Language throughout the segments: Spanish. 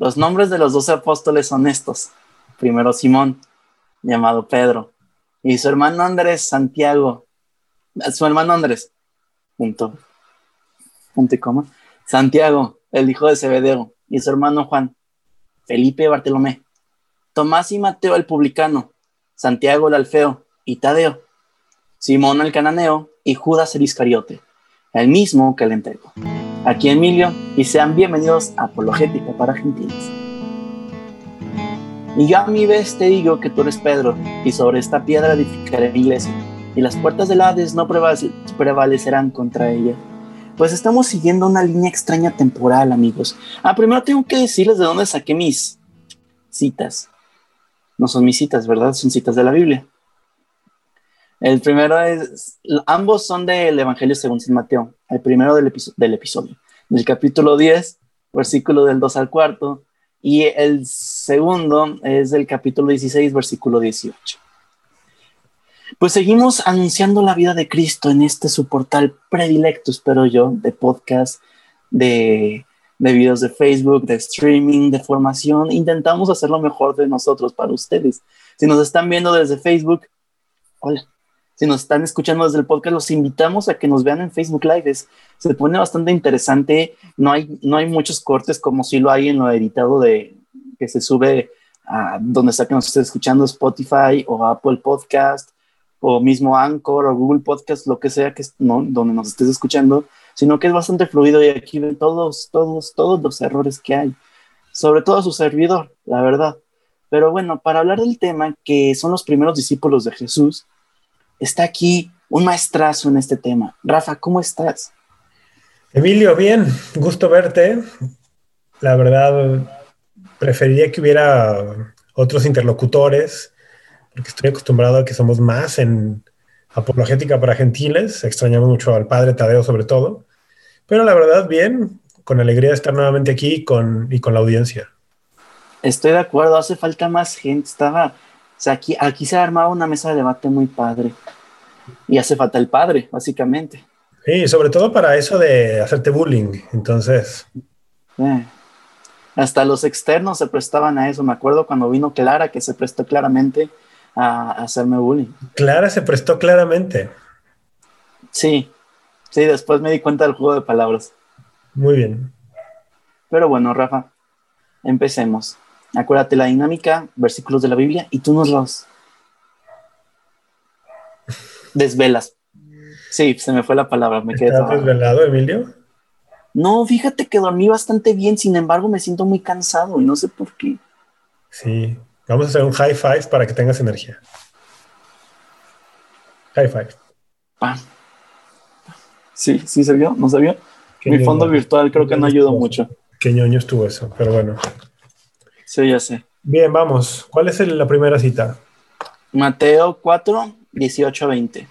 Los nombres de los doce apóstoles son estos. Primero Simón, llamado Pedro, y su hermano Andrés, Santiago. Su hermano Andrés, punto, punto y coma. Santiago, el hijo de Zebedeo, y su hermano Juan, Felipe Bartolomé, Tomás y Mateo el publicano, Santiago el alfeo y Tadeo, Simón el cananeo y Judas el Iscariote, el mismo que le entregó. Aquí Emilio y sean bienvenidos a Apologética para Gentiles. Y yo a mi vez te digo que tú eres Pedro, y sobre esta piedra edificaré mi iglesia, y las puertas del Hades no prevalecerán contra ella. Pues estamos siguiendo una línea extraña temporal, amigos. Ah, primero tengo que decirles de dónde saqué mis citas. No son mis citas, ¿verdad? Son citas de la Biblia. El primero es, ambos son del Evangelio según San Mateo. El primero del, episodio, del capítulo 10, versículo del 2 al 4, y el segundo es del capítulo 16, versículo 18. Pues seguimos anunciando la vida de Cristo en este su portal predilecto, espero yo, de podcast, de, de videos de Facebook, de streaming, de formación. Intentamos hacer lo mejor de nosotros para ustedes. Si nos están viendo desde Facebook, hola. Si nos están escuchando desde el podcast, los invitamos a que nos vean en Facebook Live. se pone bastante interesante. No hay, no hay muchos cortes como si lo hay en lo editado de que se sube a donde sea que nos esté escuchando, Spotify o Apple Podcast o mismo Anchor o Google Podcast, lo que sea que no, donde nos estés escuchando, sino que es bastante fluido y aquí ven todos, todos, todos los errores que hay, sobre todo su servidor, la verdad. Pero bueno, para hablar del tema que son los primeros discípulos de Jesús, está aquí un maestrazo en este tema. Rafa, ¿cómo estás? Emilio, bien, gusto verte. La verdad, preferiría que hubiera otros interlocutores, porque estoy acostumbrado a que somos más en apologética para gentiles. Extrañamos mucho al padre Tadeo sobre todo. Pero la verdad, bien, con alegría de estar nuevamente aquí con, y con la audiencia. Estoy de acuerdo, hace falta más gente. Estaba sea, aquí, aquí se ha armado una mesa de debate muy padre. Y hace falta el padre, básicamente. Sí, sobre todo para eso de hacerte bullying. Entonces. Eh, hasta los externos se prestaban a eso. Me acuerdo cuando vino Clara, que se prestó claramente a, hacerme bullying. Clara se prestó claramente. Sí, sí, después me di cuenta del juego de palabras. Muy bien. Pero bueno, Rafa, empecemos. Acuérdate la dinámica, versículos de la Biblia, y tú nos los desvelas. Sí, se me fue la palabra, me quedé. ¿Estás desvelado, Emilio? No, fíjate que dormí bastante bien, sin embargo me siento muy cansado y no sé por qué. Sí, vamos a hacer un high five para que tengas energía. High five. Ah. Sí, sí se vio, ¿no se vio? Mi fondo virtual creo que no ayudó mucho. Qué ñoño estuvo eso, pero bueno. Sí, ya sé. Bien, vamos. ¿Cuál es la primera cita? Mateo 4, 18 20.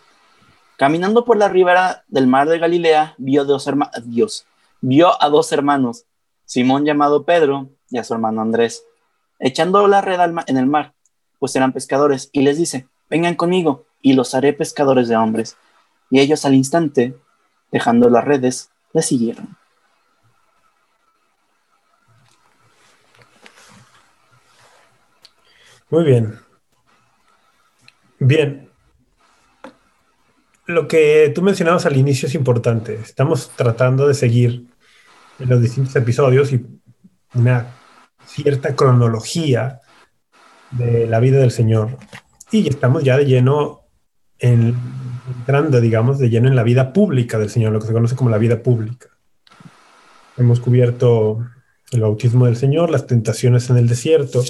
Caminando por la ribera del mar de Galilea, vio, dos Dios, vio a dos hermanos, Simón llamado Pedro y a su hermano Andrés, echando la red en el mar, pues eran pescadores, y les dice, vengan conmigo y los haré pescadores de hombres. Y ellos al instante, dejando las redes, le siguieron. Muy bien. Bien. Lo que tú mencionabas al inicio es importante. Estamos tratando de seguir en los distintos episodios y una cierta cronología de la vida del Señor. Y estamos ya de lleno en, entrando, digamos, de lleno en la vida pública del Señor, lo que se conoce como la vida pública. Hemos cubierto el bautismo del Señor, las tentaciones en el desierto,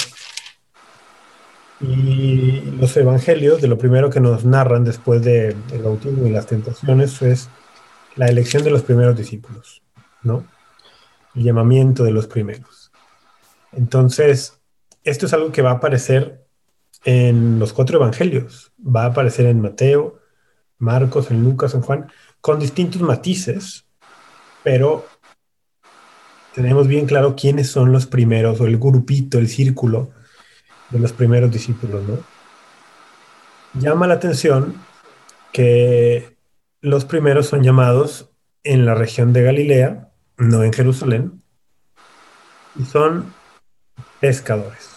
y los evangelios, de lo primero que nos narran después del bautismo y las tentaciones, es la elección de los primeros discípulos, ¿no? El llamamiento de los primeros. Entonces, esto es algo que va a aparecer en los cuatro evangelios. Va a aparecer en Mateo, Marcos, en Lucas, en Juan, con distintos matices, pero tenemos bien claro quiénes son los primeros o el grupito, el círculo de los primeros discípulos, ¿no? Llama la atención que los primeros son llamados en la región de Galilea, no en Jerusalén, y son pescadores.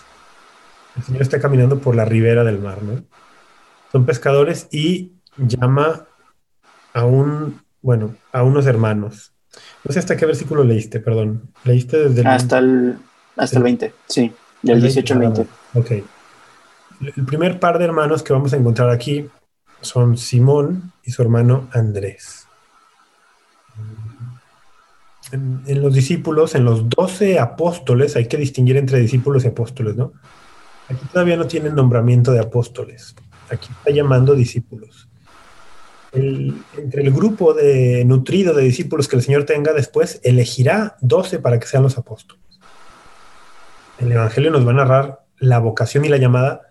El Señor está caminando por la ribera del mar, ¿no? Son pescadores y llama a un, bueno, a unos hermanos. No sé hasta qué versículo leíste, perdón. Leíste desde el... Hasta el, hasta el 20, sí, del 18 al 20. Ok. El primer par de hermanos que vamos a encontrar aquí son Simón y su hermano Andrés. En, en, los discípulos, en los doce apóstoles, hay que distinguir entre discípulos y apóstoles, ¿no? Aquí todavía no tienen nombramiento de apóstoles. Aquí está llamando discípulos. El, entre el grupo de nutrido de discípulos que el Señor tenga después, elegirá doce para que sean los apóstoles. El Evangelio nos va a narrar la vocación y la llamada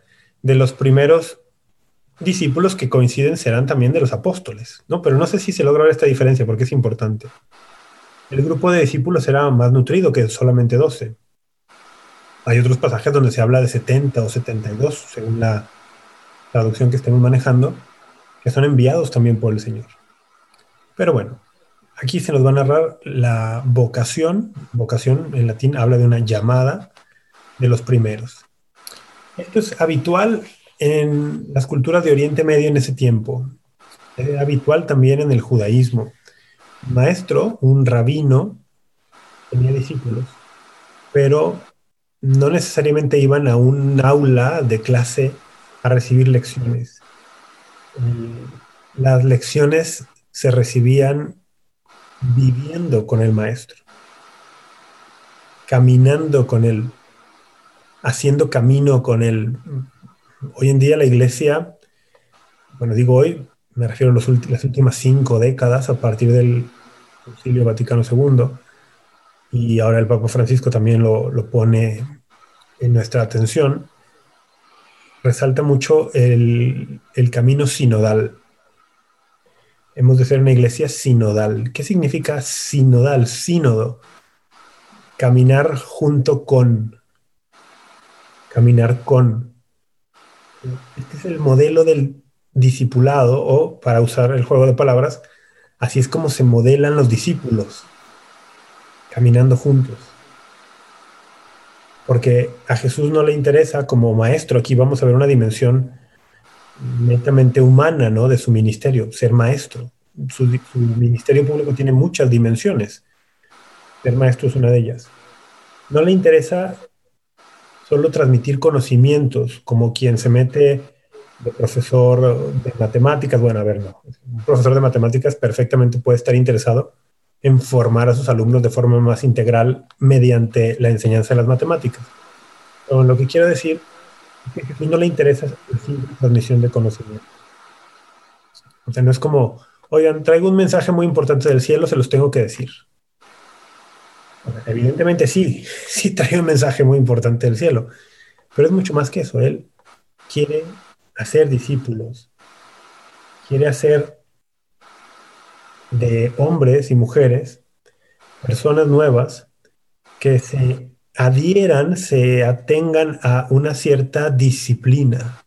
de los primeros discípulos que coinciden serán también de los apóstoles, ¿no? Pero no sé si se logra ver esta diferencia porque es importante. El grupo de discípulos era más nutrido que solamente 12. Hay otros pasajes donde se habla de 70 o 72, según la traducción que estemos manejando, que son enviados también por el Señor. Pero bueno, aquí se nos va a narrar la vocación. Vocación en latín habla de una llamada de los primeros. Esto es habitual en las culturas de Oriente Medio en ese tiempo. Es habitual también en el judaísmo. maestro, un rabino, tenía discípulos, pero no necesariamente iban a un aula de clase a recibir lecciones. Las lecciones se recibían viviendo con el maestro, caminando con él, haciendo camino con él. Hoy en día la iglesia, bueno, digo hoy, me refiero a las últimas cinco décadas a partir del Concilio Vaticano II, y ahora el Papa Francisco también lo, pone en nuestra atención, resalta mucho el, camino sinodal. Hemos de ser una iglesia sinodal. ¿Qué significa sinodal? Sínodo. Caminar junto con. Caminar con. Este es el modelo del discipulado, o para usar el juego de palabras, así es como se modelan los discípulos caminando juntos. Porque a Jesús no le interesa como maestro, aquí vamos a ver una dimensión netamente humana ¿no? de su ministerio, ser maestro. Su, su ministerio público tiene muchas dimensiones. Ser maestro es una de ellas. No le interesa solo transmitir conocimientos, como quien se mete de profesor de matemáticas. Bueno, a ver, no. Un profesor de matemáticas perfectamente puede estar interesado en formar a sus alumnos de forma más integral mediante la enseñanza de las matemáticas. Pero lo que quiero decir es que Jesús no le interesa la transmisión de conocimiento. O sea, no es como, oigan, traigo un mensaje muy importante del cielo, se los tengo que decir. Evidentemente sí, sí trae un mensaje muy importante del cielo, pero es mucho más que eso. Él quiere hacer discípulos, quiere hacer de hombres y mujeres, personas nuevas, que se adhieran, se atengan a una cierta disciplina.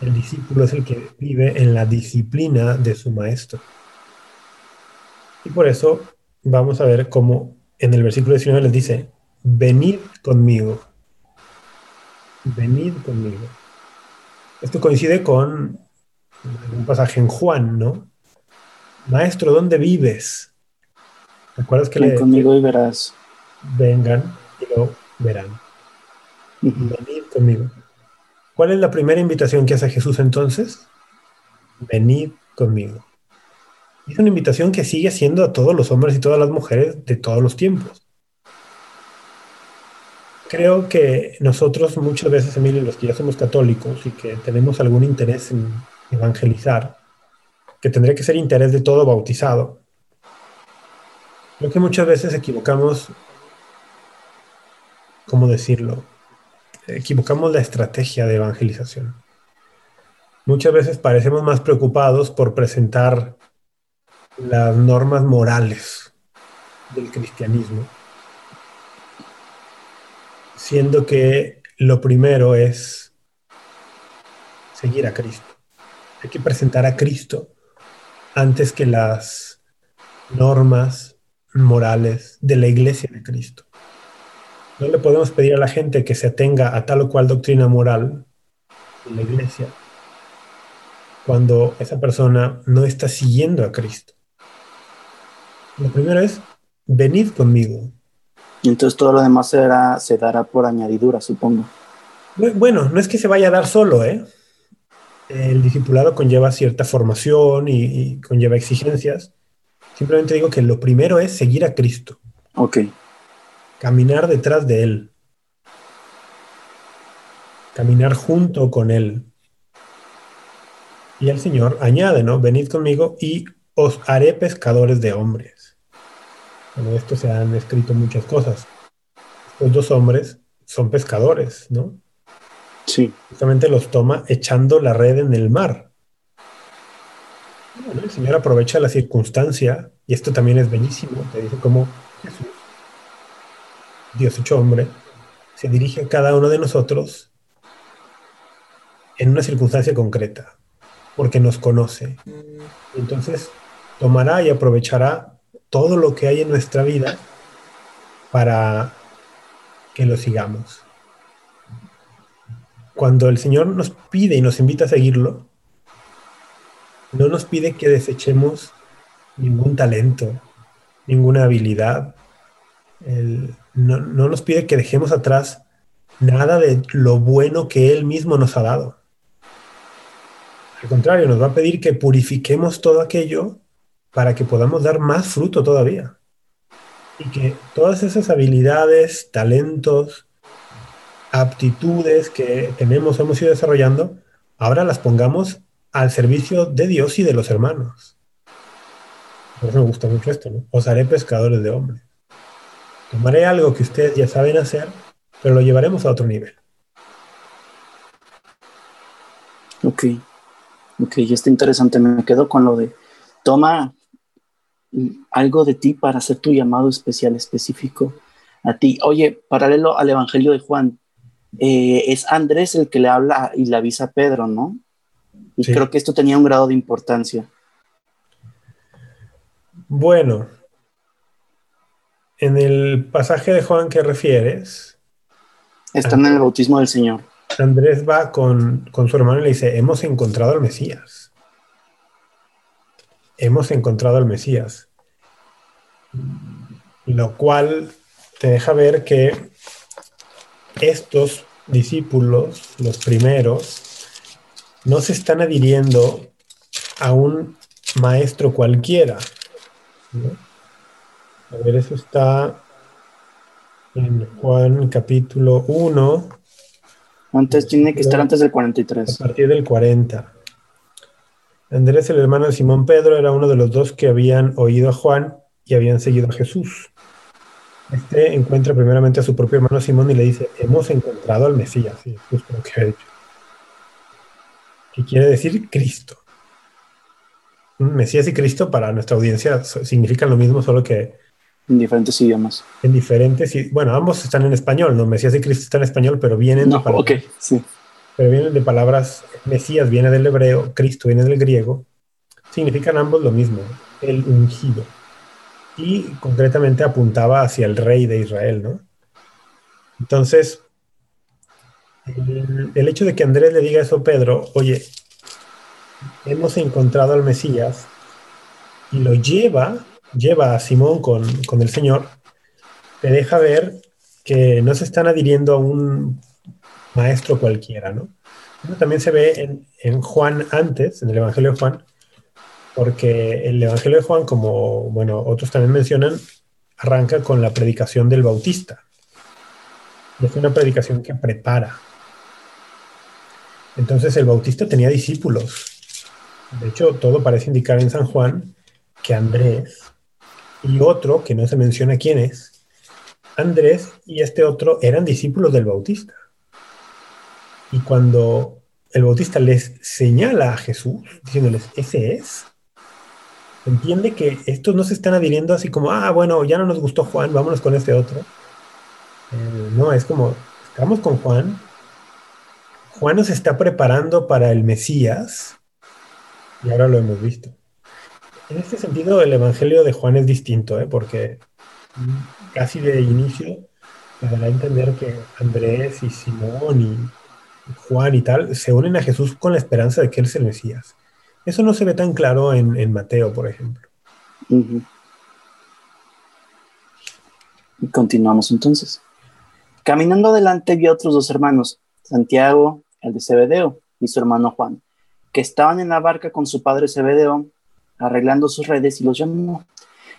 El discípulo es el que vive en la disciplina de su maestro. Y por eso vamos a ver cómo en el versículo 19 les dice, venid conmigo, venid conmigo. Esto coincide con un pasaje en Juan, ¿no? Maestro, ¿dónde vives? ¿Recuerdas que Ven le conmigo y verás? Vengan y lo verán. Venid conmigo. ¿Cuál es la primera invitación que hace Jesús entonces? Venid conmigo. Es una invitación que sigue haciendo a todos los hombres y todas las mujeres de todos los tiempos. Creo que nosotros muchas veces, Emilio, los que ya somos católicos y que tenemos algún interés en evangelizar, que tendría que ser interés de todo bautizado. Creo que muchas veces equivocamos, ¿cómo decirlo? Equivocamos la estrategia de evangelización. Muchas veces parecemos más preocupados por presentar las normas morales del cristianismo, siendo que lo primero es seguir a Cristo. Hay que presentar a Cristo antes que las normas morales de la iglesia de Cristo. No le podemos pedir a la gente que se atenga a tal o cual doctrina moral en la iglesia cuando esa persona no está siguiendo a Cristo. Lo primero es, venid conmigo. Y entonces todo lo demás se dará, se dará por añadidura, supongo. Bueno, no es que se vaya a dar solo, ¿eh? El discipulado conlleva cierta formación y, y conlleva exigencias. Simplemente digo que lo primero es seguir a Cristo. Ok. Caminar detrás de Él. Caminar junto con Él. Y el Señor añade, ¿no? Venid conmigo y os haré pescadores de hombres. Bueno, esto se han escrito muchas cosas. Estos dos hombres son pescadores, ¿no? Sí. Justamente los toma echando la red en el mar. Bueno, el Señor aprovecha la circunstancia, y esto también es bellísimo, te dice cómo Jesús, Dios hecho hombre, se dirige a cada uno de nosotros en una circunstancia concreta porque nos conoce. Entonces, tomará y aprovechará todo lo que hay en nuestra vida para que lo sigamos. Cuando el Señor nos pide y nos invita a seguirlo, no nos pide que desechemos ningún talento, ninguna habilidad. no, no nos pide que dejemos atrás nada de lo bueno que Él mismo nos ha dado. Al contrario, nos va a pedir que purifiquemos todo aquello para que podamos dar más fruto todavía. Y que todas esas habilidades, talentos, aptitudes que tenemos, hemos ido desarrollando, ahora las pongamos al servicio de Dios y de los hermanos. Por eso me gusta mucho esto, ¿no? Os haré pescadores de hombres. Tomaré algo que ustedes ya saben hacer, pero lo llevaremos a otro nivel. Ok. Ok, está interesante. Me quedo con lo de toma algo de ti para hacer tu llamado especial, específico a ti. Oye, paralelo al Evangelio de Juan, eh, es Andrés el que le habla y le avisa a Pedro, ¿no? Y creo que esto tenía un grado de importancia. Bueno, en el pasaje de Juan que refieres. Están en el bautismo del Señor. Andrés va con, su hermano y le dice, hemos encontrado al Mesías. Hemos encontrado al Mesías. Lo cual te deja ver que estos discípulos, los primeros, no se están adhiriendo a un maestro cualquiera. A ver, eso está en Juan capítulo 1, antes tiene que estar antes del 43. A partir del 40. Andrés, el hermano de Simón Pedro, era uno de los dos que habían oído a Juan y habían seguido a Jesús. Este encuentra primeramente a su propio hermano Simón y le dice, hemos encontrado al Mesías, sí, justo lo que ha dicho. ¿Qué quiere decir Cristo? Mesías y Cristo para nuestra audiencia significan lo mismo, solo que en diferentes idiomas. En diferentes, bueno, ambos están en español, ¿no? Mesías y Cristo están en español, pero vienen de palabras. sí. Pero vienen de palabras, Mesías viene del hebreo, Cristo viene del griego, significan ambos lo mismo, el ungido. Y concretamente apuntaba hacia el rey de Israel, ¿no? Entonces, el, hecho de que Andrés le diga eso a Pedro, oye, hemos encontrado al Mesías, y lo lleva lleva a Simón con, el Señor, te deja ver que no se están adhiriendo a un maestro cualquiera, ¿no? también se ve en, en, Juan antes, en el Evangelio de Juan, porque el Evangelio de Juan, como bueno, otros también mencionan, arranca con la predicación del Bautista. es una predicación que prepara. Entonces el Bautista tenía discípulos. De hecho, todo parece indicar en San Juan que Andrés y otro, que no se menciona quién es, Andrés y este otro eran discípulos del Bautista. Y cuando el Bautista les señala a Jesús, diciéndoles, ese es, entiende que estos no se están adhiriendo así como, ah, bueno, ya no nos gustó Juan, vámonos con este otro. Eh, no, es como, estamos con Juan, Juan nos está preparando para el Mesías, y ahora lo hemos visto. En este sentido, el Evangelio de Juan es distinto, ¿eh? porque casi de inicio dará a entender que Andrés y Simón y Juan y tal se unen a Jesús con la esperanza de que Él es el Mesías. Eso no se ve tan claro en, Mateo, por ejemplo. Y continuamos entonces. Caminando adelante vio a otros dos hermanos, Santiago, el de Zebedeo, y su hermano Juan, que estaban en la barca con su padre Zebedeo, arreglando sus redes y los llamó.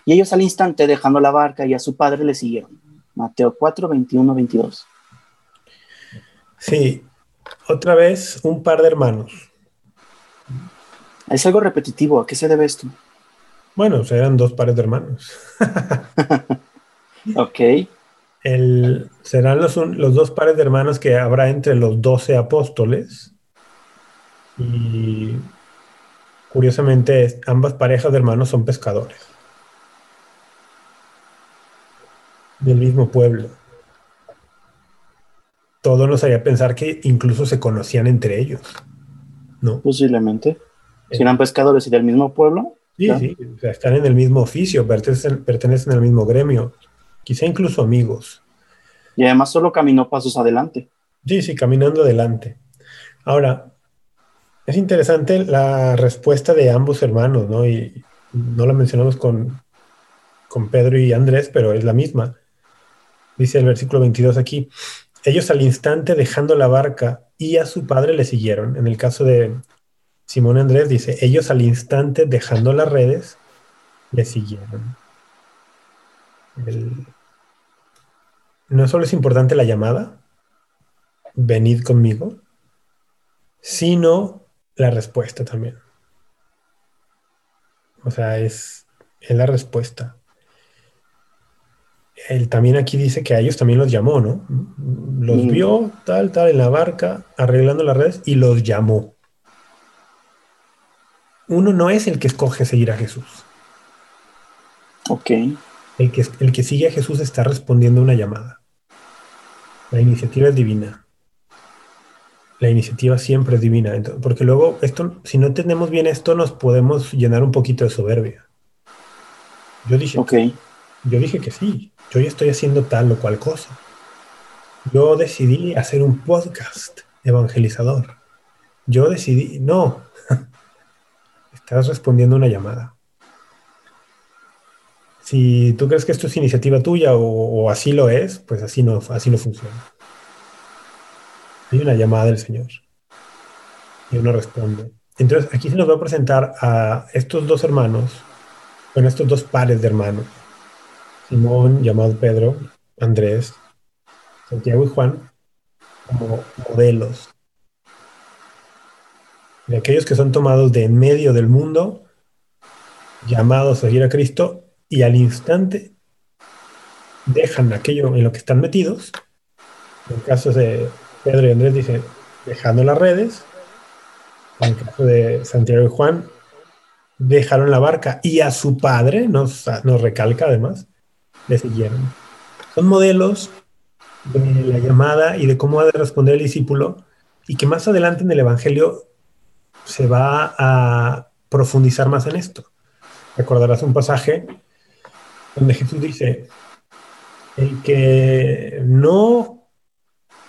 Y ellos al instante, dejando la barca y a su padre, le siguieron. Mateo 4, 21, 22. Sí, otra vez un par de hermanos. Es algo repetitivo. ¿A qué se debe esto? Bueno, eran dos pares de hermanos. ok. El, serán los, los, dos pares de hermanos que habrá entre los doce apóstoles. Y curiosamente, ambas parejas de hermanos son pescadores. Del mismo pueblo. Todo nos haría pensar que incluso se conocían entre ellos. ¿No? Posiblemente. Si eran pescadores y del mismo pueblo. Sí, sí, o sea, están en el mismo oficio, pertenecen, pertenecen al mismo gremio, quizá incluso amigos. Y además solo caminó pasos adelante. Sí, sí, caminando adelante. Ahora, es interesante la respuesta de ambos hermanos, ¿no? Y no la mencionamos con, con Pedro y Andrés, pero es la misma. Dice el versículo 22 aquí, ellos al instante dejando la barca y a su padre le siguieron. En el caso de Simón Andrés dice, ellos al instante dejando las redes le siguieron. No solo es importante la llamada, venid conmigo, sino la respuesta también. O sea, es, es la respuesta él también aquí dice que a ellos también los llamó, ¿no? Los mm. vio tal, tal en la barca, arreglando las redes y los llamó. Uno no es el que escoge seguir a Jesús. Ok. El que, el que sigue a Jesús está respondiendo a una llamada. La iniciativa es divina. La iniciativa siempre es divina. porque luego, esto, si no entendemos bien esto, nos podemos llenar un poquito de soberbia. Yo dije, okay. Yo dije que sí yo ya estoy haciendo tal o cual cosa. Yo decidí hacer un podcast evangelizador. Yo decidí, no, estás respondiendo una llamada. Si tú crees que esto es iniciativa tuya o, así lo es, pues así no, así no funciona. Hay una llamada del Señor y uno responde. Entonces aquí se nos va a presentar a estos dos hermanos, bueno, estos dos pares de hermanos, Simón, llamado Pedro, Andrés, Santiago y Juan, como modelos de aquellos que son tomados de en medio del mundo, llamados a seguir a Cristo, y al instante dejan aquello en lo que están metidos. En el caso de Pedro y Andrés, dice, dejando las redes. En el caso de Santiago y Juan, dejaron la barca y a su padre, nos, nos recalca además, le siguieron. Son modelos de la llamada y de cómo ha de responder el discípulo y que más adelante en el Evangelio se va a profundizar más en esto. Recordarás un pasaje donde Jesús dice, el que no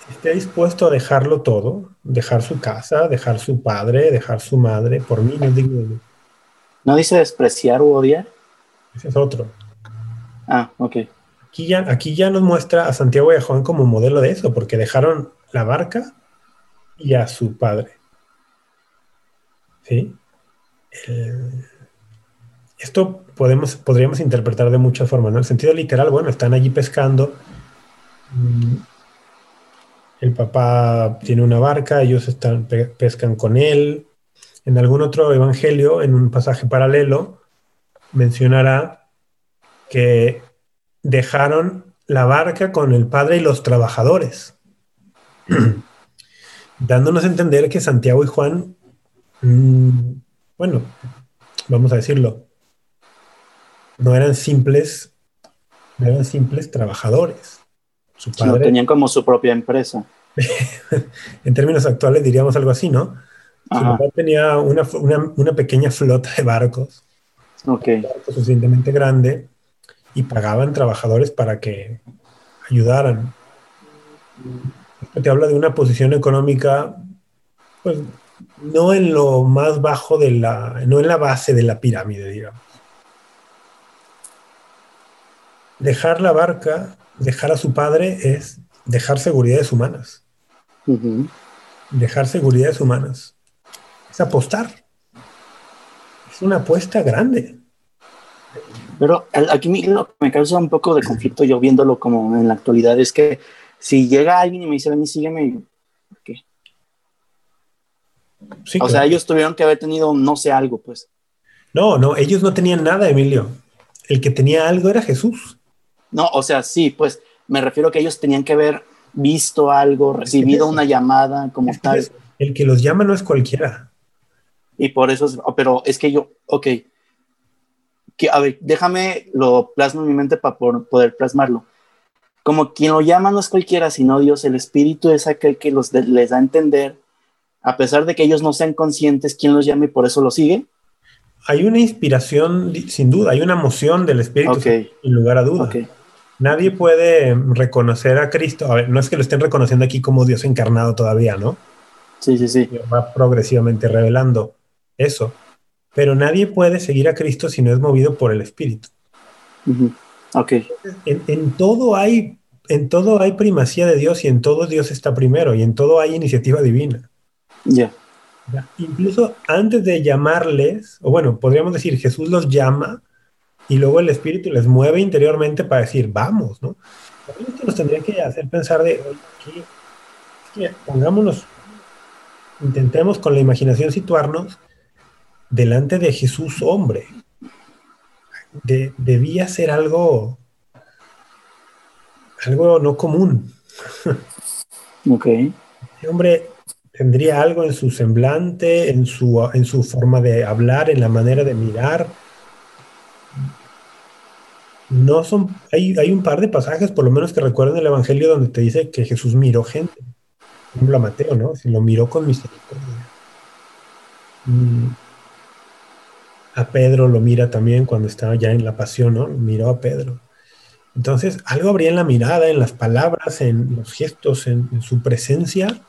esté dispuesto a dejarlo todo, dejar su casa, dejar su padre, dejar su madre, por mí no es digno de mí. ¿No dice despreciar u odiar? Ese es otro. Ah, ok. Aquí ya, aquí ya nos muestra a Santiago y a Juan como modelo de eso, porque dejaron la barca y a su padre. ¿Sí? esto podemos, podríamos interpretar de muchas formas, ¿no? En el sentido literal, bueno, están allí pescando. Mm, el papá tiene una barca, ellos están, pescan con él. En algún otro evangelio, en un pasaje paralelo, mencionará que dejaron la barca con el padre y los trabajadores, dándonos a entender que Santiago y Juan, mm, bueno, vamos a decirlo, no eran simples, no eran simples trabajadores. Su padre, tenían como su propia empresa. en términos actuales diríamos algo así, ¿no? Su papá tenía una, pequeña flota de barcos, okay. suficientemente grande y pagaban trabajadores para que ayudaran te habla de una posición económica, pues no en lo más bajo de la, no en la base de la pirámide, digamos. Dejar la barca, dejar a su padre es dejar seguridades humanas. Dejar seguridades humanas. Es apostar. Es una apuesta grande. Pero aquí me causa un poco de conflicto yo viéndolo como en la actualidad es que si llega alguien y me dice, ven y sígueme, ¿qué? o sea, ellos tuvieron que haber tenido, no sé, algo, pues. No, no, ellos no tenían nada, Emilio. El que tenía algo era Jesús. No, o sea, sí, pues me refiero a que ellos tenían que haber visto algo, recibido una llamada como tal. El que los llama no es cualquiera. Y por eso, es, pero es que yo, ok, que, a ver, déjame lo plasmo en mi mente para poder plasmarlo como quien lo llama no es cualquiera, sino Dios, el Espíritu es aquel que los les da a entender, a pesar de que ellos no sean conscientes quién los llama y por eso lo sigue. Hay una inspiración, sin duda, hay una emoción del Espíritu, sin lugar a duda. Nadie puede reconocer a Cristo, a ver, no es que lo estén reconociendo aquí como Dios encarnado todavía, ¿no? Sí, sí, sí. Va progresivamente revelando eso. Pero nadie puede seguir a Cristo si no es movido por el Espíritu. Okay. En, todo hay, en todo hay primacía de Dios y en todo Dios está primero y en todo hay iniciativa divina. Ya. Incluso antes de llamarles, o bueno, podríamos decir, Jesús los llama y luego el Espíritu les mueve interiormente para decir, vamos, ¿no? Esto nos tendría que hacer pensar de, que pongámonos, intentemos con la imaginación situarnos delante de Jesús hombre, debía ser algo, algo no común. Ok. Este hombre tendría algo en su semblante, en su, en su forma de hablar, en la manera de mirar. No son, hay, hay un par de pasajes, por lo menos que recuerden el Evangelio, donde te dice que Jesús miró gente. Por ejemplo, a Mateo, ¿no? Si lo miró con misericordia. Mm, a Pedro lo mira también cuando estaba ya en la pasión, ¿no? Miró a Pedro. Entonces, algo habría en la mirada, en las palabras, en los gestos, en, su presencia,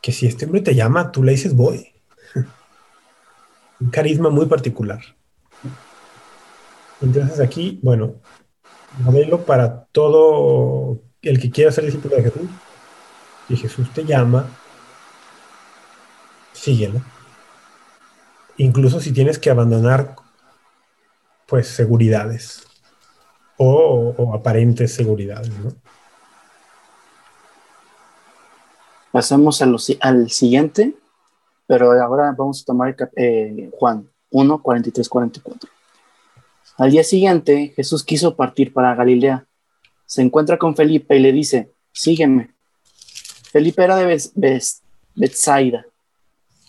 que si este hombre te llama, tú le dices voy. Un carisma muy particular. Entonces aquí, bueno, modelo para todo el que quiera ser discípulo de Jesús. Si Jesús te llama, síguelo incluso si tienes que abandonar pues seguridades o, aparentes seguridades. ¿no? Pasamos al siguiente, pero ahora vamos a tomar eh, Juan 1, 43, 44. Al día siguiente, Jesús quiso partir para Galilea. Se encuentra con Felipe y le dice, sígueme. Felipe era de Bethsaida,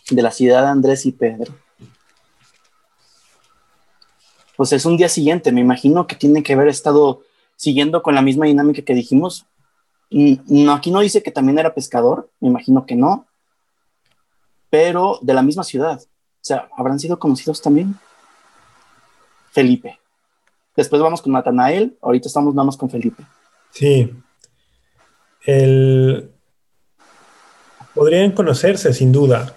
de la ciudad de Andrés y Pedro pues es un día siguiente. Me imagino que tiene que haber estado siguiendo con la misma dinámica que dijimos. No, aquí no dice que también era pescador, me imagino que no, pero de la misma ciudad. O sea, ¿habrán sido conocidos también? Felipe. Después vamos con Natanael, ahorita estamos nada más con Felipe. Sí. El... Podrían conocerse, sin duda.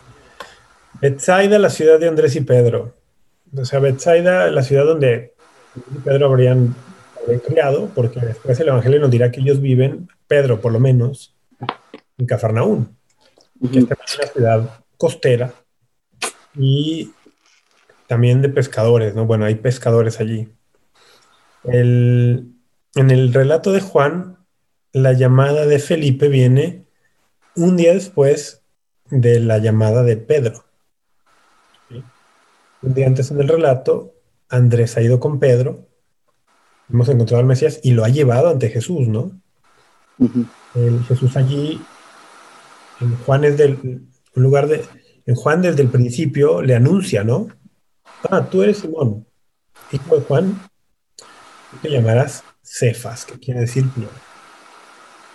Betsaida, la ciudad de Andrés y Pedro o sea, Bethsaida, la ciudad donde Pedro habrían, creado, porque después el Evangelio nos dirá que ellos viven, Pedro por lo menos, en Cafarnaún, que es una ciudad costera y también de pescadores, ¿no? Bueno, hay pescadores allí. en el relato de Juan, la llamada de Felipe viene un día después de la llamada de Pedro. Un día antes en el relato, Andrés ha ido con Pedro, hemos encontrado al Mesías y lo ha llevado ante Jesús, ¿no? Jesús allí, en Juan es del lugar de, en Juan desde el principio le anuncia, ¿no? Ah, tú eres Simón, hijo de Juan, te llamarás Cefas, que quiere decir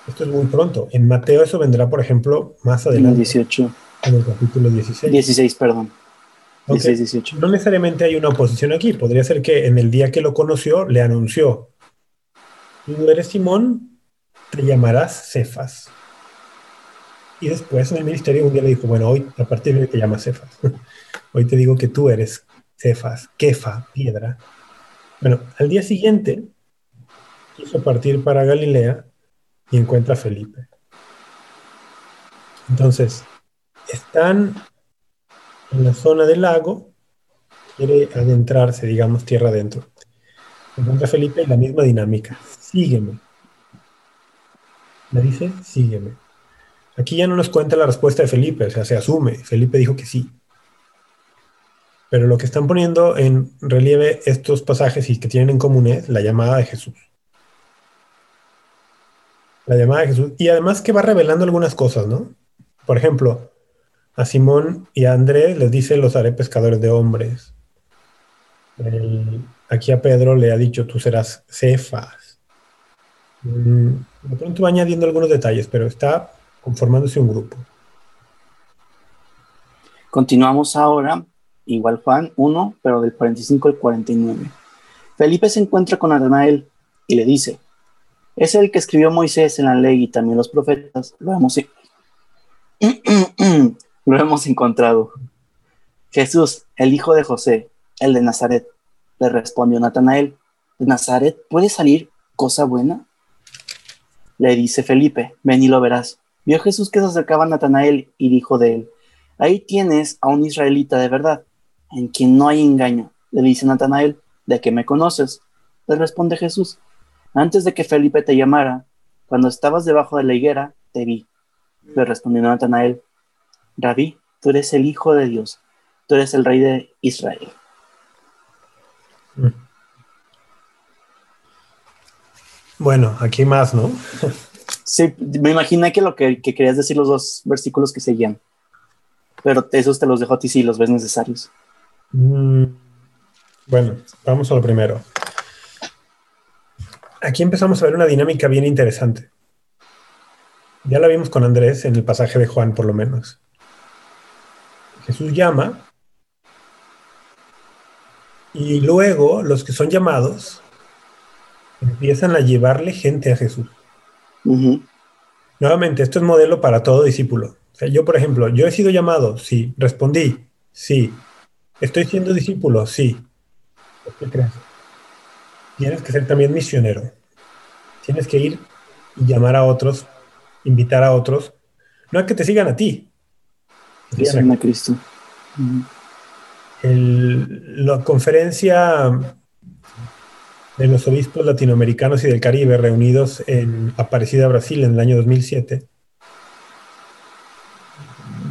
Esto es muy pronto. En Mateo eso vendrá, por ejemplo, más adelante. En 18. En el capítulo 16. 16, perdón. No necesariamente hay una oposición aquí. Podría ser que en el día que lo conoció le anunció, tú eres Simón, te llamarás Cefas. Y después en el ministerio un día le dijo, bueno, hoy a partir de hoy te llamas Cefas. hoy te digo que tú eres Cefas, Kefa, piedra. Bueno, al día siguiente quiso partir para Galilea y encuentra a Felipe. Entonces, están en la zona del lago, quiere adentrarse, digamos, tierra adentro. Encuentra Felipe la misma dinámica. Sígueme. Le dice, sígueme. Aquí ya no nos cuenta la respuesta de Felipe, o sea, se asume. Felipe dijo que sí. Pero lo que están poniendo en relieve estos pasajes y que tienen en común es la llamada de Jesús. La llamada de Jesús. Y además que va revelando algunas cosas, ¿no? Por ejemplo, a Simón y a Andrés les dice los haré pescadores de hombres. aquí a Pedro le ha dicho tú serás Cefas. Mm, de pronto va añadiendo algunos detalles, pero está conformándose un grupo. Continuamos ahora, igual Juan 1, pero del 45 al 49. Felipe se encuentra con Natanael y le dice, es el que escribió Moisés en la ley y también los profetas, lo hemos, lo hemos encontrado. Jesús, el hijo de José, el de Nazaret, le respondió Natanael, ¿de Nazaret puede salir cosa buena? Le dice Felipe, ven y lo verás. Vio Jesús que se acercaba a Natanael y dijo de él, ahí tienes a un israelita de verdad, en quien no hay engaño. Le dice Natanael, ¿de qué me conoces? Le responde Jesús, antes de que Felipe te llamara, cuando estabas debajo de la higuera, te vi. Le respondió Natanael, Rabí, tú eres el Hijo de Dios, tú eres el Rey de Israel. Bueno, aquí más, ¿no? Sí, me imaginé que lo que, querías decir los dos versículos que seguían. Pero esos te los dejo a ti si los ves necesarios. Mm, bueno, vamos a lo primero. Aquí empezamos a ver una dinámica bien interesante. Ya la vimos con Andrés en el pasaje de Juan, por lo menos. Jesús llama y luego los que son llamados empiezan a llevarle gente a Jesús. Nuevamente, esto es modelo para todo discípulo. O sea, yo, por ejemplo, yo he sido llamado, sí. Respondí, sí. Estoy siendo discípulo, sí. ¿Qué crees? Tienes que ser también misionero. Tienes que ir y llamar a otros, invitar a otros, no a que te sigan a ti. A Cristo. la conferencia de los obispos latinoamericanos y del Caribe reunidos en Aparecida, Brasil, en el año 2007,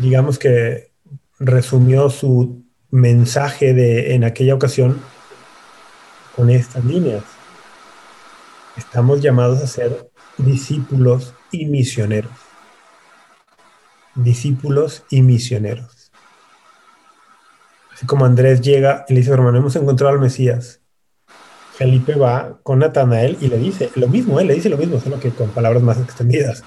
digamos que resumió su mensaje de, en aquella ocasión con estas líneas. Estamos llamados a ser discípulos y misioneros. Discípulos y misioneros. Así como Andrés llega y le dice, hermano, hemos encontrado al Mesías Felipe va con Natanael y le dice lo mismo, él le dice lo mismo, solo que con palabras más extendidas.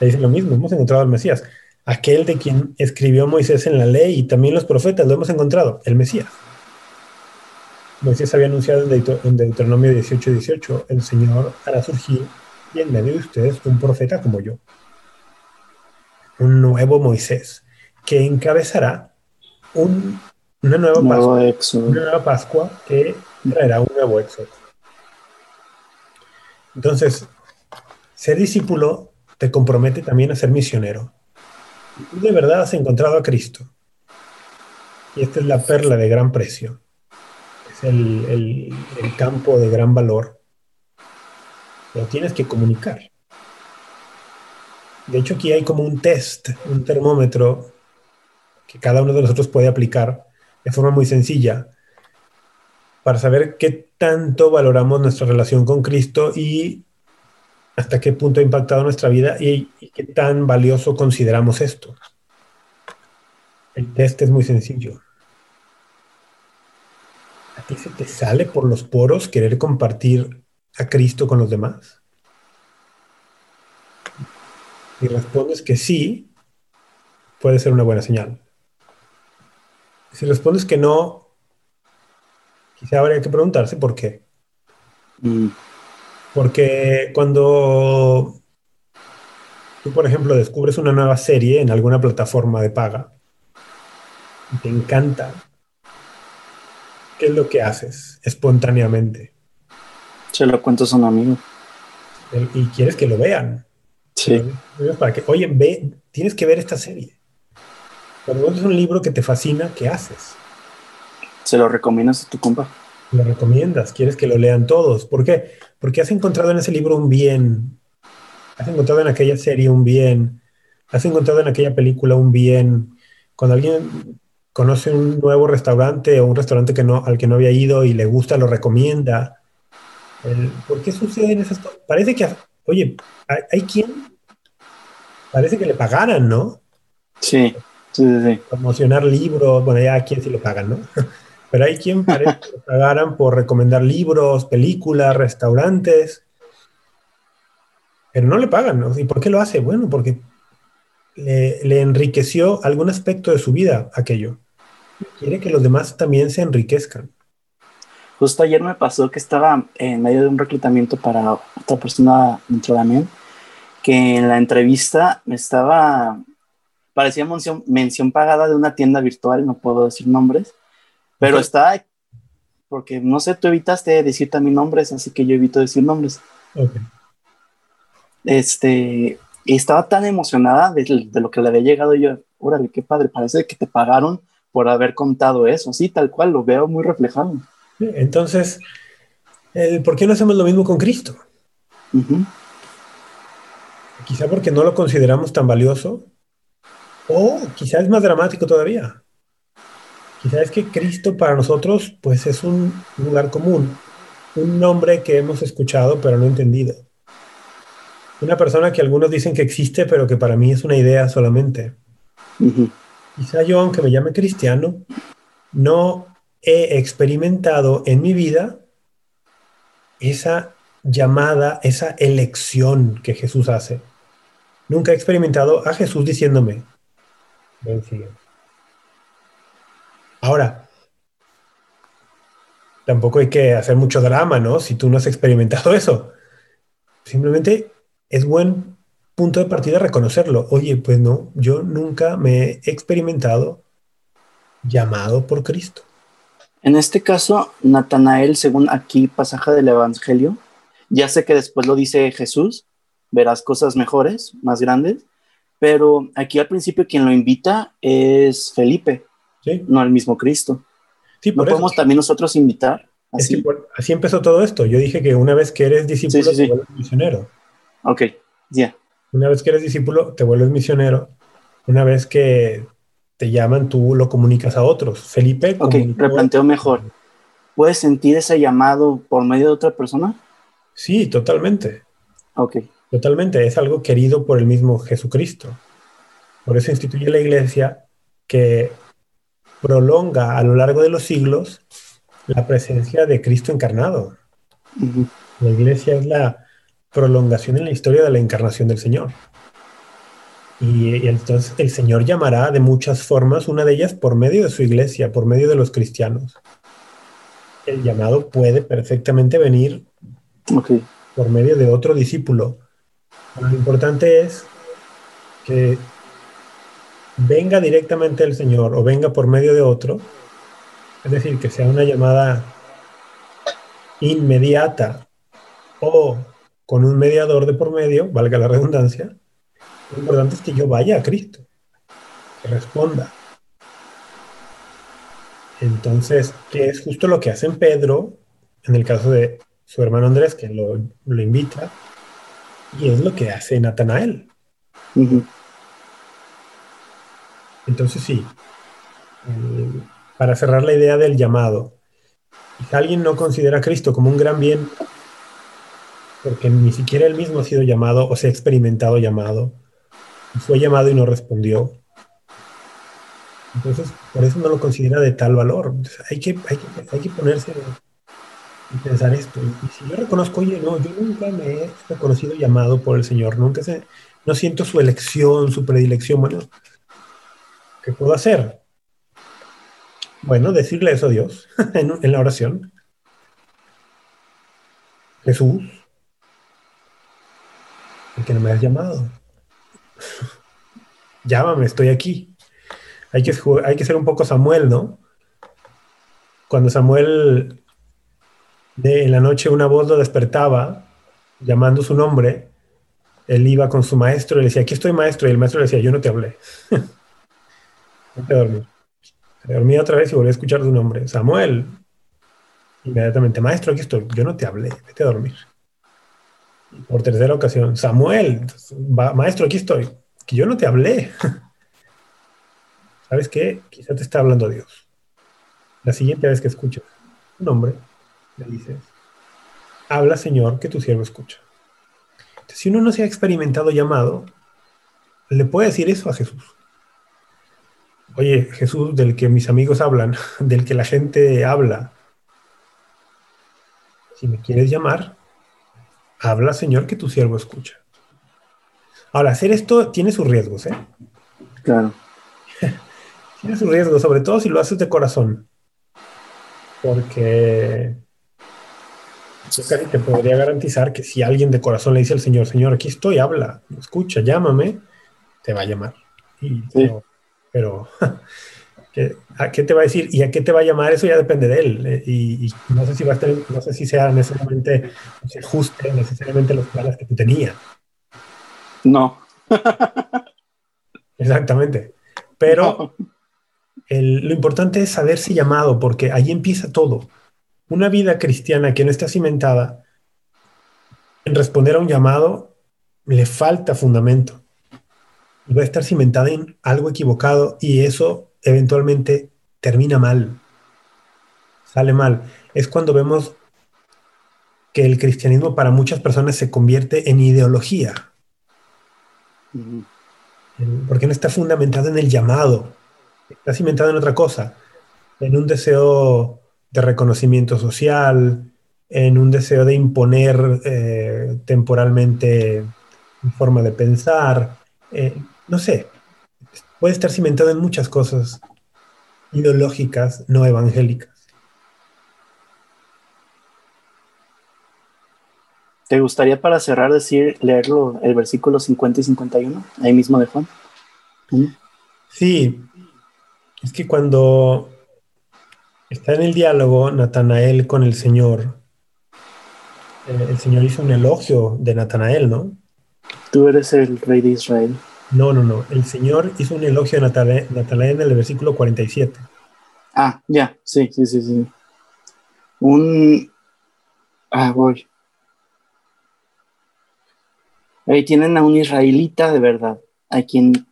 Le dice lo mismo, hemos encontrado al Mesías, aquel de quien escribió Moisés en la ley y también los profetas, lo hemos encontrado, el Mesías. Moisés había anunciado en Deuteronomio 18, 18, el Señor hará surgir y en medio de ustedes un profeta como yo. Un nuevo Moisés que encabezará una nueva Pascua, una nueva Pascua que traerá un nuevo éxodo. Entonces, ser discípulo te compromete también a ser misionero. Tú de verdad has encontrado a Cristo. Y esta es la perla de gran precio. Es el, el campo de gran valor. Lo tienes que comunicar. De hecho, aquí hay como un test, un termómetro que cada uno de nosotros puede aplicar de forma muy sencilla para saber qué tanto valoramos nuestra relación con Cristo y hasta qué punto ha impactado nuestra vida y, qué tan valioso consideramos esto. El test es muy sencillo. ¿A ti se te sale por los poros querer compartir a Cristo con los demás? Si respondes que sí, puede ser una buena señal. Si respondes que no, Quizá habría que preguntarse por qué. Mm. Porque cuando tú, por ejemplo, descubres una nueva serie en alguna plataforma de paga y te encanta, ¿qué es lo que haces espontáneamente? Se lo cuentas a un amigo. y quieres que lo vean. Sí. Para que, oye, ve, tienes que ver esta serie. Cuando es un libro que te fascina, ¿qué haces? Se lo recomiendas a tu compa. Lo recomiendas, quieres que lo lean todos. ¿Por qué? Porque has encontrado en ese libro un bien. Has encontrado en aquella serie un bien. Has encontrado en aquella película un bien. Cuando alguien conoce un nuevo restaurante o un restaurante que no, al que no había ido y le gusta, lo recomienda. ¿Por qué suceden esas cosas? Parece que, oye, hay, hay quien, parece que le pagaran, ¿no? Sí. Sí, Promocionar libros, bueno, ya a quién sí lo pagan, ¿no? Pero hay quien parece que pagaran por recomendar libros, películas, restaurantes. Pero no le pagan, ¿no? ¿Y por qué lo hace? Bueno, porque le, enriqueció algún aspecto de su vida aquello. Quiere que los demás también se enriquezcan. Justo ayer me pasó que estaba en medio de un reclutamiento para otra persona dentro de mí, que en la entrevista me estaba parecía mención, mención pagada de una tienda virtual, no puedo decir nombres, pero está, porque no sé, tú evitaste decir también nombres, así que yo evito decir nombres. Okay. Este, y estaba tan emocionada de, lo que le había llegado yo, órale, qué padre, parece que te pagaron por haber contado eso, sí, tal cual, lo veo muy reflejado. Entonces, ¿por qué no hacemos lo mismo con Cristo? Quizá porque no lo consideramos tan valioso o quizás es más dramático todavía. Quizás es que Cristo para nosotros pues es un lugar común, un nombre que hemos escuchado pero no entendido. Una persona que algunos dicen que existe pero que para mí es una idea solamente. Quizá yo, aunque me llame cristiano, no he experimentado en mi vida esa llamada, esa elección que Jesús hace. Nunca he experimentado a Jesús diciéndome, Ahora, tampoco hay que hacer mucho drama, ¿no? Si tú no has experimentado eso. Simplemente es buen punto de partida reconocerlo. Oye, pues no, yo nunca me he experimentado llamado por Cristo. En este caso, Natanael, según aquí pasaje del Evangelio, ya sé que después lo dice Jesús, verás cosas mejores, más grandes, pero aquí al principio quien lo invita es Felipe, no el mismo Cristo. Sí, por ¿No podemos también nosotros invitar? Así? así empezó todo esto. Yo dije que una vez que eres discípulo, te vuelves misionero. Ok, ya. Una vez que eres discípulo, te vuelves misionero. Una vez que te llaman, tú lo comunicas a otros. Felipe. Ok, replanteo mejor. ¿Puedes sentir ese llamado por medio de otra persona? Sí, totalmente. Ok. Totalmente, es algo querido por el mismo Jesucristo. Por eso instituye la iglesia que prolonga a lo largo de los siglos la presencia de Cristo encarnado. La iglesia es la prolongación en la historia de la encarnación del Señor. Y, entonces el Señor llamará de muchas formas, una de ellas por medio de su iglesia, por medio de los cristianos. El llamado puede perfectamente venir por medio de otro discípulo, lo importante es que venga directamente el Señor o venga por medio de otro, es decir, que sea una llamada inmediata o con un mediador de por medio, valga la redundancia, lo importante es que yo vaya a Cristo, que responda. Entonces, que es justo lo que hace Pedro, en el caso de su hermano Andrés, que lo, lo invita, y es lo que hace Natanael. Entonces sí, eh, para cerrar la idea del llamado, si alguien no considera a Cristo como un gran bien, porque ni siquiera él mismo ha sido llamado o se ha experimentado llamado, fue llamado y no respondió. Entonces, por eso no lo considera de tal valor. hay, que, hay, que, hay que ponerse y pensar esto. Y si yo reconozco, oye, no, yo nunca me he reconocido llamado por el Señor, nunca sé, no siento su elección, su predilección, bueno, ¿qué puedo hacer? Bueno, decirle eso a Dios en, en la oración. Jesús, el que no me has llamado. Llámame, estoy aquí. Hay que, hay que ser un poco Samuel, ¿no? Cuando Samuel de, en la noche una voz lo despertaba llamando su nombre, él iba con su maestro y le decía, aquí estoy maestro, y el maestro le decía, yo no te hablé. Vete a dormir. Se dormía otra vez y volví a escuchar su nombre. Samuel. Inmediatamente, maestro, aquí estoy. Yo no te hablé. Vete a dormir. Por tercera ocasión, Samuel, maestro, aquí estoy. Que yo no te hablé. ¿Sabes qué? Quizá te está hablando Dios. La siguiente vez que escuches un nombre, le dices, habla Señor, que tu siervo escucha. si uno no se ha experimentado llamado, le puede decir eso a Jesús oye, Jesús, del que mis amigos hablan, del que la gente habla, si me quieres llamar, habla, Señor, que tu siervo escucha. Ahora, hacer esto tiene sus riesgos, ¿eh? Claro. tiene sus riesgos, sobre todo si lo haces de corazón. Porque yo casi te podría garantizar que si alguien de corazón le dice al Señor, Señor, aquí estoy, habla, escucha, llámame, te va a llamar. Y sí pero ¿a qué te va a decir y a qué te va a llamar? Eso ya depende de él. Eh, y, no sé si va a estar, no sé si sea necesariamente, se ajuste necesariamente los planes que tú tenías. No. Exactamente. Pero lo importante es saberse llamado, porque ahí empieza todo. Una vida cristiana que no está cimentada en responder a un llamado, le falta fundamento y va a estar cimentada en algo equivocado y eso eventualmente termina mal, sale mal. Es cuando vemos que el cristianismo para muchas personas se convierte en ideología. Porque no está fundamentado en el llamado, está cimentado en otra cosa, en un deseo de reconocimiento social, en un deseo de imponer eh, temporalmente forma de pensar, eh, no sé, puede estar cimentado en muchas cosas ideológicas, no evangélicas. ¿Te gustaría para cerrar decir, leerlo el versículo 50 y 51, ahí mismo de Juan? Sí, es que cuando está en el diálogo Natanael con el Señor, eh, el Señor hizo un elogio de Natanael, ¿no? Tú eres el rey de Israel. No, no, no. El Señor hizo un elogio a Natanael en el versículo 47. Ah, ya, sí, sí, sí, sí. Un... Ah, voy. Ahí tienen a un israelita de verdad, a quien,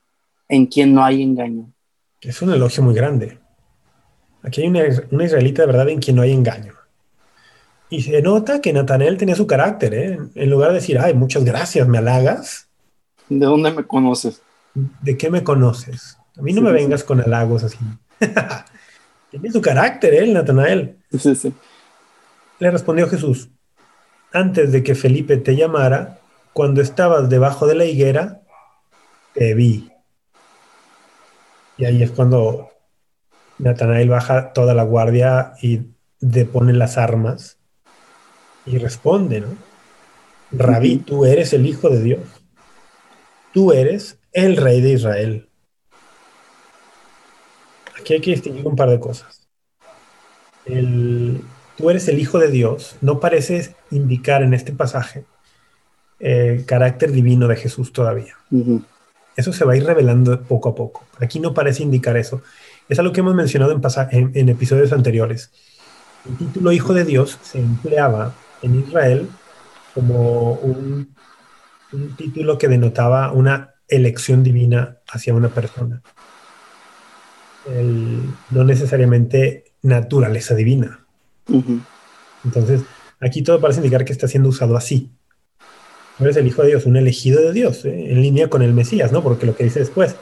en quien no hay engaño. Es un elogio muy grande. Aquí hay un israelita de verdad en quien no hay engaño. Y se nota que Natanael tenía su carácter, ¿eh? En lugar de decir, ay, muchas gracias, me halagas, ¿De dónde me conoces? ¿De qué me conoces? A mí no me vengas con halagos así. Tiene su carácter, ¿eh, Natanael? Sí, sí. Le respondió Jesús, antes de que Felipe te llamara, cuando estabas debajo de la higuera, te vi. Y ahí es cuando Natanael baja toda la guardia y depone las armas y responde, ¿no? Rabí, tú eres el Hijo de Dios tú eres el rey de Israel. Aquí hay que distinguir un par de cosas. tú eres el Hijo de Dios no parece indicar en este pasaje el eh, carácter divino de Jesús todavía. Eso se va a ir revelando poco a poco. Aquí no parece indicar eso. Es algo que hemos mencionado en, en episodios anteriores. El título Hijo de Dios se empleaba en Israel como un un título que denotaba una elección divina hacia una persona. no necesariamente naturaleza divina. Entonces, aquí todo parece indicar que está siendo usado así. Tú eres el Hijo de Dios, un elegido de Dios, ¿eh? en línea con el Mesías, ¿no? Porque lo que dice después,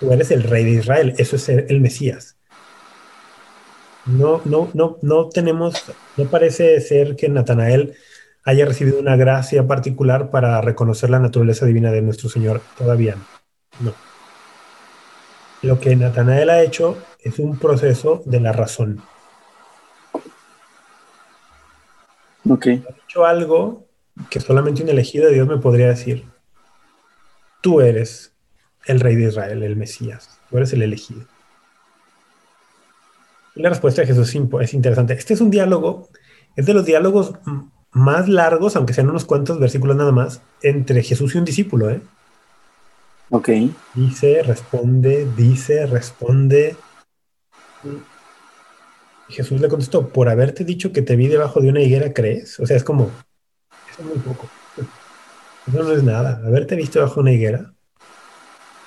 tú eres el rey de Israel, eso es el Mesías. No, no, no, no tenemos, no parece ser que Natanael haya recibido una gracia particular para reconocer la naturaleza divina de nuestro Señor. Todavía no. Lo que Natanael ha hecho es un proceso de la razón. Ok. Ha hecho algo que solamente un elegido de Dios me podría decir. tú eres el rey de Israel, el Mesías, tú eres el elegido. Y la respuesta de Jesús es interesante. Este es un diálogo, es de los diálogos más largos, aunque sean unos cuantos versículos nada más, entre Jesús y un discípulo. ¿eh? Ok. Dice, responde, dice, responde. Jesús le contestó, por haberte dicho que te vi debajo de una higuera, ¿crees? O sea, es como, eso es muy poco. Eso no es nada. Haberte visto debajo de una higuera.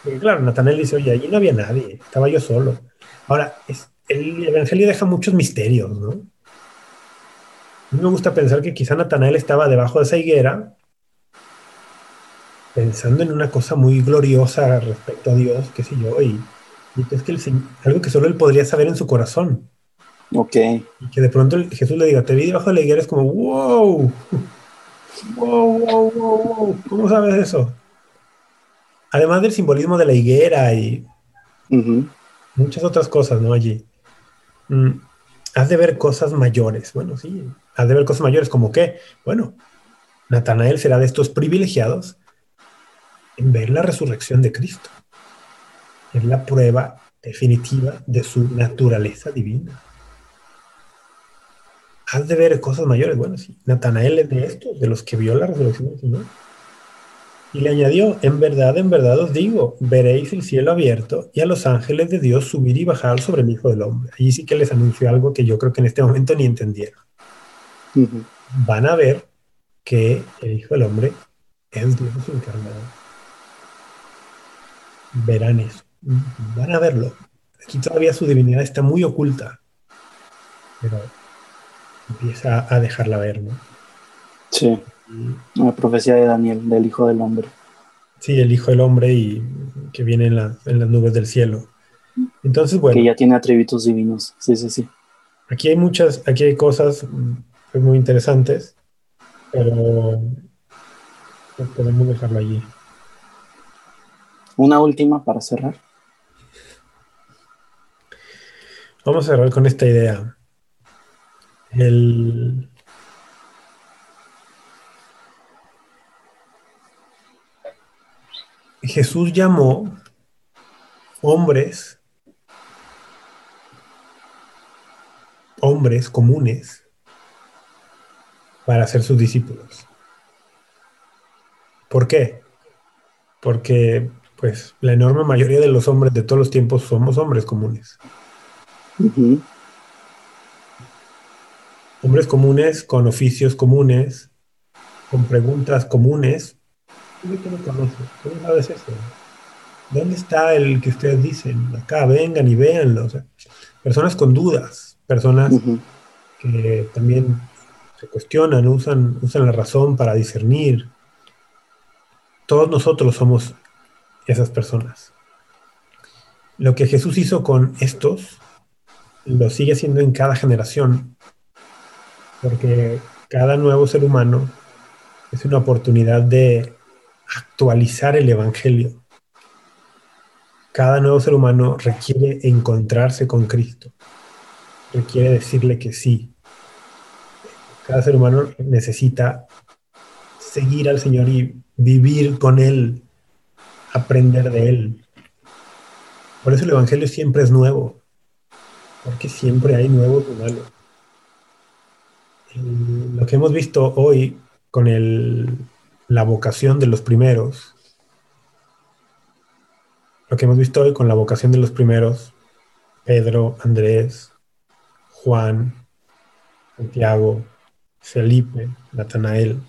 Y claro, Natanael dice, oye, allí no había nadie, estaba yo solo. Ahora, es, el Evangelio deja muchos misterios, ¿no? A mí me gusta pensar que quizá Natanael estaba debajo de esa higuera, pensando en una cosa muy gloriosa respecto a Dios, qué sé yo, y, y es que el, algo que solo él podría saber en su corazón. Ok. Y que de pronto Jesús le diga, te vi debajo de la higuera, es como, wow, wow, wow, wow, wow, ¿cómo sabes eso? Además del simbolismo de la higuera y muchas otras cosas, ¿no? Allí. Mm, has de ver cosas mayores. Bueno, sí, has de ver cosas mayores, como que, bueno, Natanael será de estos privilegiados en ver la resurrección de Cristo. Es la prueba definitiva de su naturaleza divina has de ver cosas mayores. Bueno, sí, Natanael es de estos, de los que vio la resurrección del Señor. Y le añadió, en verdad, en verdad os digo, veréis el cielo abierto y a los ángeles de Dios subir y bajar sobre el Hijo del Hombre. Allí sí que les anunció algo que yo creo que en este momento ni entendieron. Van a ver que el Hijo del Hombre es Dios encarnado. Verán eso. Van a verlo. Aquí todavía su divinidad está muy oculta. Pero empieza a dejarla ver, ¿no? Sí. La profecía de Daniel, del Hijo del Hombre. Sí, el Hijo del Hombre y que viene en, las nubes del cielo. Entonces, bueno. Que ya tiene atributos divinos. Sí, sí, sí. Aquí hay muchas, aquí hay cosas pues, muy interesantes, pero pues, podemos dejarlo allí. Una última para cerrar. Vamos a cerrar con esta idea. El, Jesús llamó hombres, hombres comunes, para ser sus discípulos. ¿Por qué? Porque pues la enorme mayoría de los hombres de todos los tiempos somos hombres comunes hombres comunes con oficios comunes, con preguntas comunes. ¿Cómo sabes eso? ¿Dónde está el que ustedes dicen? Acá, vengan y véanlo. personas con dudas, personas que también se cuestionan, usan, usan la razón para discernir. Todos nosotros somos esas personas. Lo que Jesús hizo con estos, lo sigue haciendo en cada generación porque cada nuevo ser humano es una oportunidad de actualizar el Evangelio. Cada nuevo ser humano requiere encontrarse con Cristo, requiere decirle que sí. Cada ser humano necesita seguir al Señor y vivir con Él, aprender de Él. Por eso el Evangelio siempre es nuevo, porque siempre hay nuevos humanos lo que hemos visto hoy con la vocación de los primeros, lo que hemos visto hoy con la vocación de los primeros, Pedro, Andrés, Juan, Santiago, Felipe, Natanael,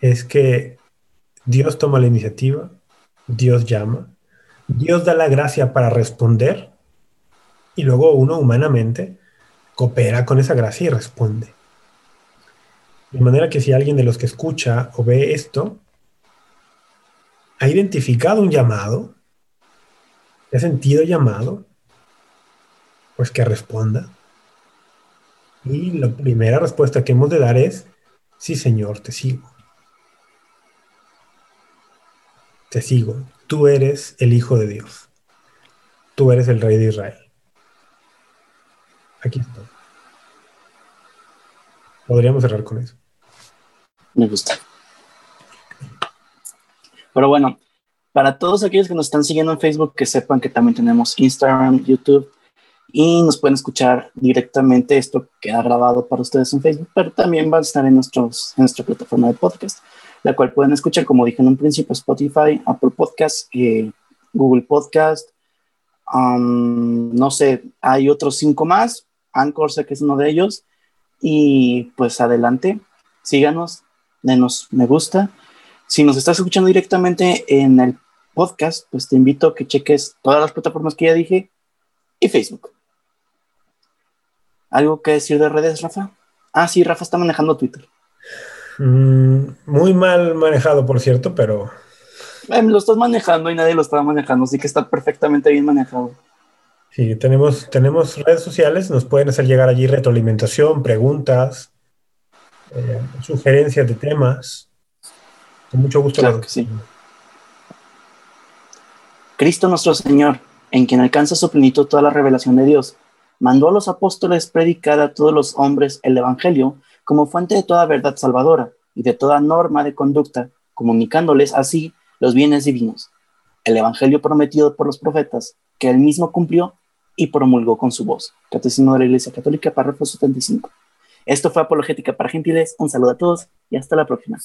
es que Dios toma la iniciativa, Dios llama, Dios da la gracia para responder y luego uno humanamente coopera con esa gracia y responde. De manera que si alguien de los que escucha o ve esto ha identificado un llamado, ha sentido llamado, pues que responda. Y la primera respuesta que hemos de dar es, sí Señor, te sigo. Te sigo. Tú eres el Hijo de Dios. Tú eres el Rey de Israel. Aquí estoy. Podríamos cerrar con eso. Me gusta. Pero bueno, para todos aquellos que nos están siguiendo en Facebook, que sepan que también tenemos Instagram, YouTube y nos pueden escuchar directamente. Esto queda grabado para ustedes en Facebook, pero también va a estar en, nuestros, en nuestra plataforma de podcast, la cual pueden escuchar, como dije en un principio, Spotify, Apple Podcast, eh, Google Podcast. Um, no sé, hay otros cinco más. Anchor sé que es uno de ellos. Y pues adelante, síganos, denos me gusta. Si nos estás escuchando directamente en el podcast, pues te invito a que cheques todas las plataformas que ya dije y Facebook. ¿Algo que decir de redes, Rafa? Ah, sí, Rafa está manejando Twitter. Mm, muy mal manejado, por cierto, pero... lo estás manejando y nadie lo estaba manejando, así que está perfectamente bien manejado. Sí, tenemos, tenemos redes sociales, nos pueden hacer llegar allí retroalimentación, preguntas, eh, sugerencias de temas. Con mucho gusto. Claro que sí. Cristo nuestro Señor, en quien alcanza su plenitud toda la revelación de Dios, mandó a los apóstoles predicar a todos los hombres el Evangelio como fuente de toda verdad salvadora y de toda norma de conducta, comunicándoles así los bienes divinos, el Evangelio prometido por los profetas, que él mismo cumplió y promulgó con su voz. Catecismo de la Iglesia Católica, párrafo 75. Esto fue Apologética para Gentiles. Un saludo a todos y hasta la próxima.